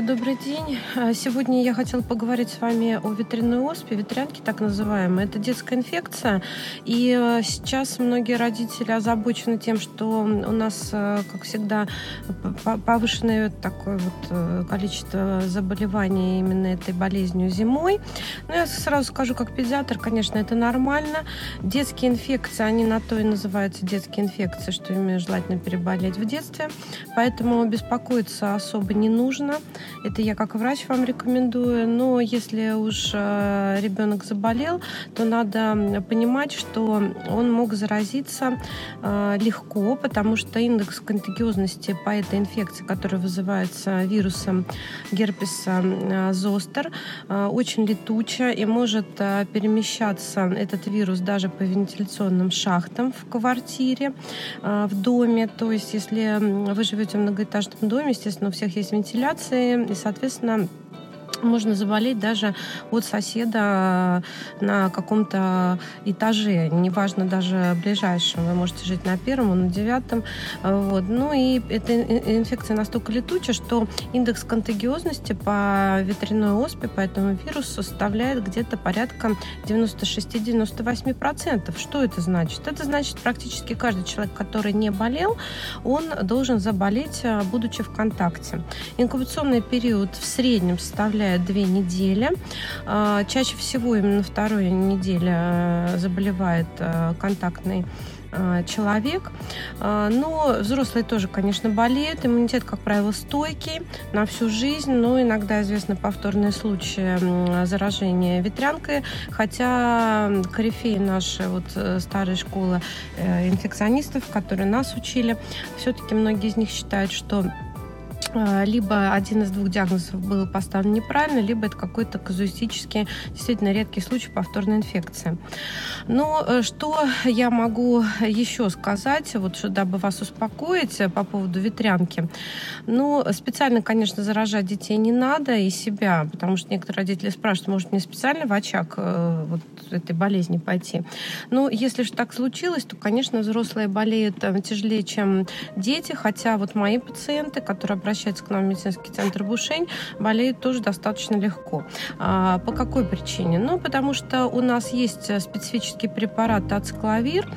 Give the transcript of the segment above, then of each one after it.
друзья, добрый день. А, сегодня я хотела поговорить с вами о ветряной оспе, ветрянке так называемой. Это детская инфекция, и а, сейчас многие родители озабочены тем, что у нас, а, как всегда, повышенное такое вот э, количество заболеваний именно этой болезнью зимой. Но я сразу скажу, как педиатр, конечно, это нормально. Детские инфекции, они на то и называются детские инфекции, что ими желательно переболеть в детстве. Поэтому беспокоиться особо не нужно. Это я как врач вам рекомендую. Но если уж э, ребенок заболел, то надо понимать, что он мог заразиться э, легко, потому что индекс контагиозности по этой инфекции, которая вызывается вирусом герпеса э, зостер, очень летуча и может перемещаться этот вирус даже по вентиляционным шахтам в квартире, в доме. То есть, если вы живете в многоэтажном доме, естественно, у всех есть вентиляции, соответственно, можно заболеть даже от соседа на каком-то этаже, неважно даже ближайшем. Вы можете жить на первом, на девятом. Вот. Ну и эта инфекция настолько летучая, что индекс контагиозности по ветряной оспе, по этому вирусу составляет где-то порядка 96-98%. Что это значит? Это значит, практически каждый человек, который не болел, он должен заболеть, будучи в контакте. Инкубационный период в среднем составляет составляет две недели. А, чаще всего именно второй неделе э, заболевает э, контактный э, человек. А, но взрослые тоже, конечно, болеют. Иммунитет, как правило, стойкий на всю жизнь, но иногда известны повторные случаи заражения ветрянкой. Хотя корифеи наши, вот старой школы инфекционистов, которые нас учили, все-таки многие из них считают, что либо один из двух диагнозов был поставлен неправильно, либо это какой-то казуистический, действительно редкий случай повторной инфекции. Но э, что я могу еще сказать, вот, дабы вас успокоить э, по поводу ветрянки? Ну, специально, конечно, заражать детей не надо и себя, потому что некоторые родители спрашивают, может, мне специально в очаг э, вот, этой болезни пойти? Ну, если же так случилось, то, конечно, взрослые болеют тяжелее, чем дети, хотя вот мои пациенты, которые обращаются обращается к нам в медицинский центр Бушень, болеет тоже достаточно легко. А, по какой причине? Ну, потому что у нас есть специфический препарат ацикловир,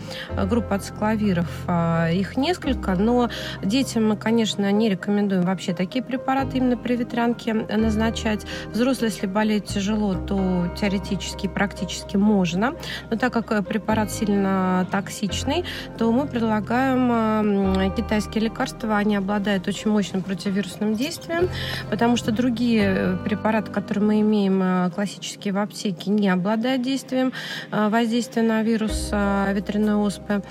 группа ацикловиров, а, их несколько, но детям мы, конечно, не рекомендуем вообще такие препараты именно при ветрянке назначать. Взрослые, если болеют тяжело, то теоретически практически можно, но так как препарат сильно токсичный, то мы предлагаем китайские лекарства, они обладают очень мощным против противовирусным действием, потому что другие э, препараты, которые мы имеем э, классические в аптеке, не обладают действием э, воздействия на вирус ветряной оспы,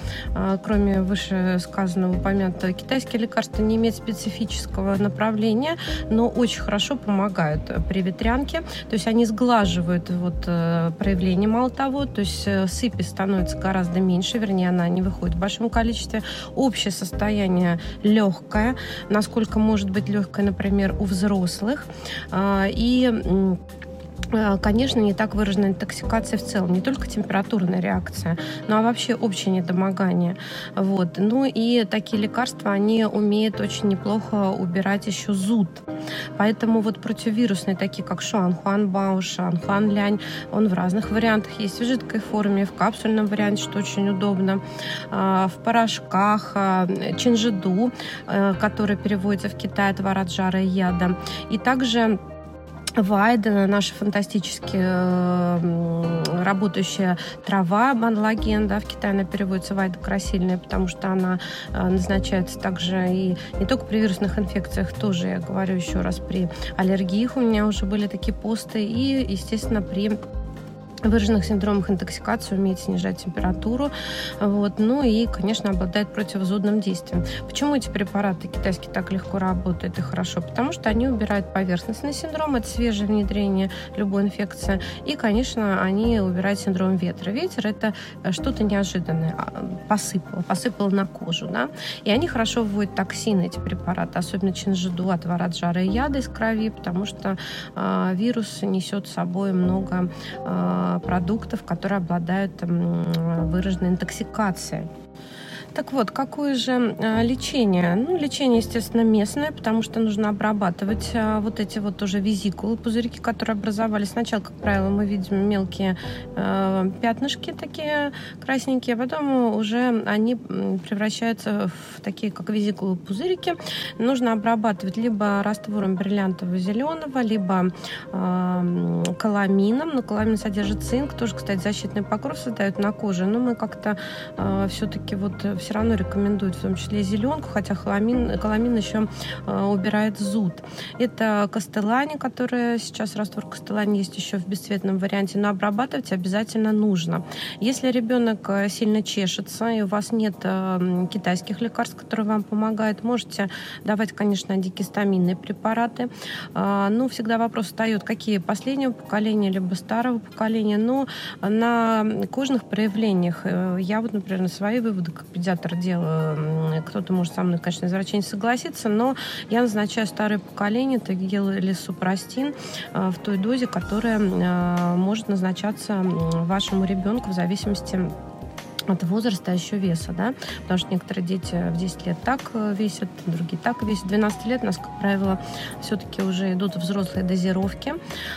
кроме вышесказанного упомянутого. Китайские лекарства не имеют специфического направления, но очень хорошо помогают при ветрянке. То есть они сглаживают вот проявление мало того, то есть сыпи становится гораздо меньше, вернее, она не выходит в большом количестве. Общее состояние легкое, насколько может быть легкая, например, у взрослых. А, и Конечно, не так выражена интоксикация в целом, не только температурная реакция, но а вообще общее недомогание. Вот. Ну и такие лекарства, они умеют очень неплохо убирать еще зуд. Поэтому вот противовирусные, такие как Шуанхуан Бао, Шуанхуан Лянь, он в разных вариантах есть, в жидкой форме, в капсульном варианте, что очень удобно, а, в порошках, чинжиду, э, который переводится в Китай от вараджара и яда. И также Вайда, наша фантастически э, работающая трава банлаген, да, в Китае она переводится Вайда красильная, потому что она э, назначается также и не только при вирусных инфекциях, тоже, я говорю еще раз, при аллергиях у меня уже были такие посты, и, естественно, при выраженных синдромах интоксикации умеет снижать температуру. Вот. Ну и, конечно, обладает противозудным действием. Почему эти препараты китайские так легко работают и хорошо? Потому что они убирают поверхностный синдром, это свежее внедрение любой инфекции. И, конечно, они убирают синдром ветра. Ветер – это что-то неожиданное. А, посыпало, посыпало на кожу. Да? И они хорошо вводят токсины, эти препараты, особенно чинжиду, отвар от жара и яда из крови, потому что э, вирус несет с собой много э, продуктов, которые обладают выраженной интоксикацией. Так вот, какое же а, лечение? Ну, лечение, естественно, местное, потому что нужно обрабатывать а, вот эти вот уже визикулы, пузырьки, которые образовались. Сначала, как правило, мы видим мелкие а, пятнышки такие красненькие, а потом уже они превращаются в такие, как визикулы, пузырики. Нужно обрабатывать либо раствором бриллиантового зеленого, либо каламином. Но каламин содержит цинк, тоже, кстати, защитный покров создает на коже. Но мы как-то все-таки вот все равно рекомендуют в том числе зеленку, хотя каламин, каламин еще э, убирает зуд. Это кастелани, которая сейчас раствор кастелани есть еще в бесцветном варианте, но обрабатывать обязательно нужно. Если ребенок э, сильно чешется и у вас нет э, китайских лекарств, которые вам помогают, можете давать, конечно, антигистаминные препараты. Э, ну, всегда вопрос встает, какие последнего поколения, либо старого поколения. Но на кожных проявлениях э, я вот, например, на свои выводы как педиатр делаю. Кто-то может со мной, конечно, извращение согласиться, но я назначаю старое поколение, это гел или супрастин в той дозе, которая может назначаться вашему ребенку в зависимости от возраста, а еще веса, да, потому что некоторые дети в 10 лет так э, весят, другие так весят. 12 лет у нас, как правило, все-таки уже идут взрослые дозировки.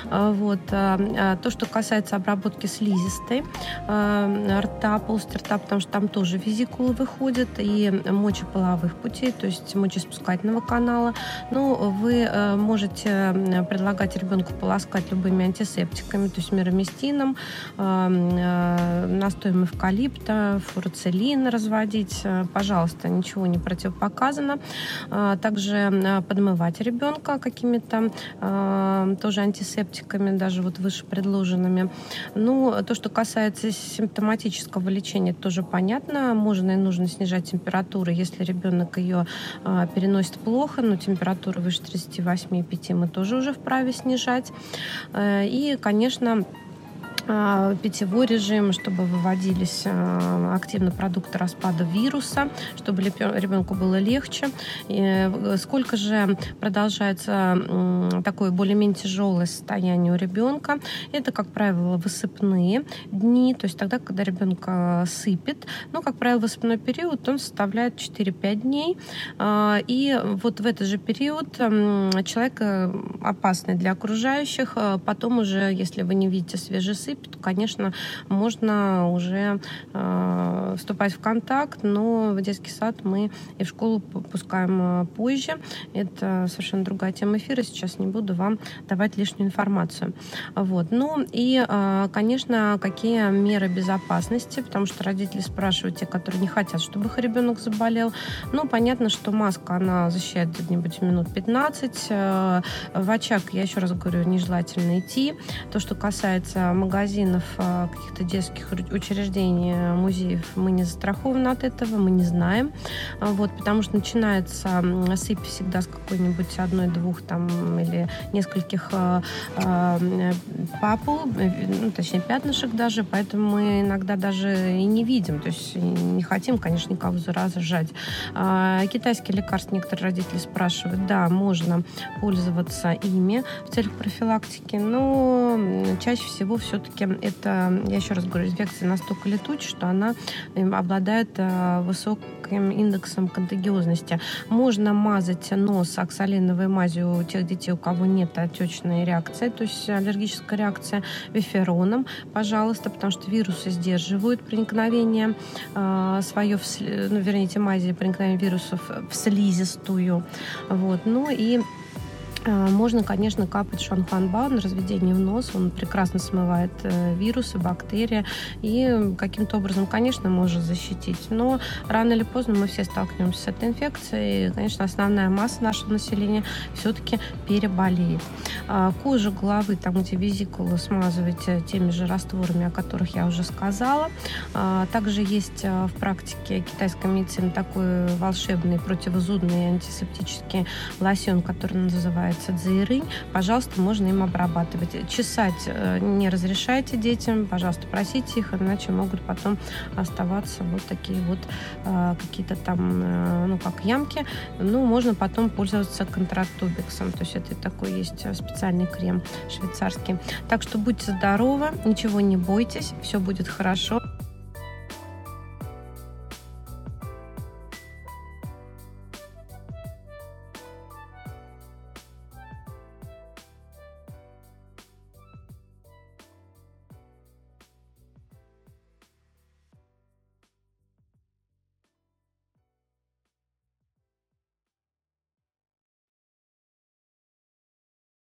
А, вот. А, а то, что касается обработки слизистой рта, полости рта, потому что там тоже визикулы выходят и мочеполовых путей, то есть мочеспускательного канала. Ну, вы э, можете предлагать ребенку полоскать любыми антисептиками, то есть мироместином, настоем эвкалипта, фурцелин разводить. Э, пожалуйста, ничего не противопоказано. А, также э, подмывать ребенка какими-то э, тоже антисептиками, даже вот выше предложенными. Ну, то, что касается симптоматического лечения, тоже понятно. Можно и нужно снижать температуру, если ребенок ее переносит плохо, но температура выше 38,5 мы тоже уже вправе снижать. И, конечно, питьевой режим, чтобы выводились а, активно продукты распада вируса, чтобы ребенку было легче. И э, сколько же продолжается такое более-менее тяжелое состояние у ребенка? Это, как правило, высыпные дни, то есть тогда, когда ребенка сыпет. Ну, как правило, высыпной период, он составляет 4-5 дней. А, и вот в этот же период человек э, опасный для окружающих. Потом уже, если вы не видите свежий сып, то, конечно, можно уже э, вступать в контакт, но в детский сад мы и в школу пускаем э, позже. Это совершенно другая тема эфира, сейчас не буду вам давать лишнюю информацию. Вот. Ну и, э, конечно, какие меры безопасности, потому что родители спрашивают, те, которые не хотят, чтобы их ребенок заболел. Ну, понятно, что маска, она защищает где-нибудь минут 15. Э, в очаг, я еще раз говорю, нежелательно идти. То, что касается магазина, магазинов, а, каких-то детских учреждений, музеев мы не застрахованы от этого, мы не знаем. А, вот, потому что начинается сыпь всегда с какой-нибудь одной-двух там или нескольких э, э, папул, ну, точнее пятнышек даже, поэтому мы иногда даже и не видим, то есть не хотим, конечно, никого заражать. А, китайские лекарства некоторые родители спрашивают, да, можно пользоваться ими в целях профилактики, но чаще всего все-таки все-таки это, я еще раз говорю, инфекция настолько летучая, что она эм, обладает э, высоким индексом контагиозности. Можно мазать нос оксалиновой мазью у тех детей, у кого нет отечной реакции, то есть аллергическая реакция вифероном, пожалуйста, потому что вирусы сдерживают проникновение э, свое, в, ну, вернее, эти мази проникновение вирусов в слизистую. Вот. Ну и можно, конечно, капать шанхуанба на разведение в нос. Он прекрасно смывает э, вирусы, бактерии и каким-то образом, конечно, может защитить. Но рано или поздно мы все столкнемся с этой инфекцией. И, конечно, основная масса нашего населения все-таки переболеет. А, кожу головы, там, где визикулу, смазывайте теми же растворами, о которых я уже сказала. Также есть э, в практике китайской медицины такой волшебный противозудный антисептический лосьон, который называется называется дзаирынь, пожалуйста, можно им обрабатывать. Чесать э, не разрешайте детям, пожалуйста, просите их, иначе могут потом оставаться вот такие вот э, какие-то там, э, ну, как ямки. Ну, можно потом пользоваться контрактубиксом, то есть это такой есть специальный крем швейцарский. Так что будьте здоровы, ничего не бойтесь, все будет хорошо.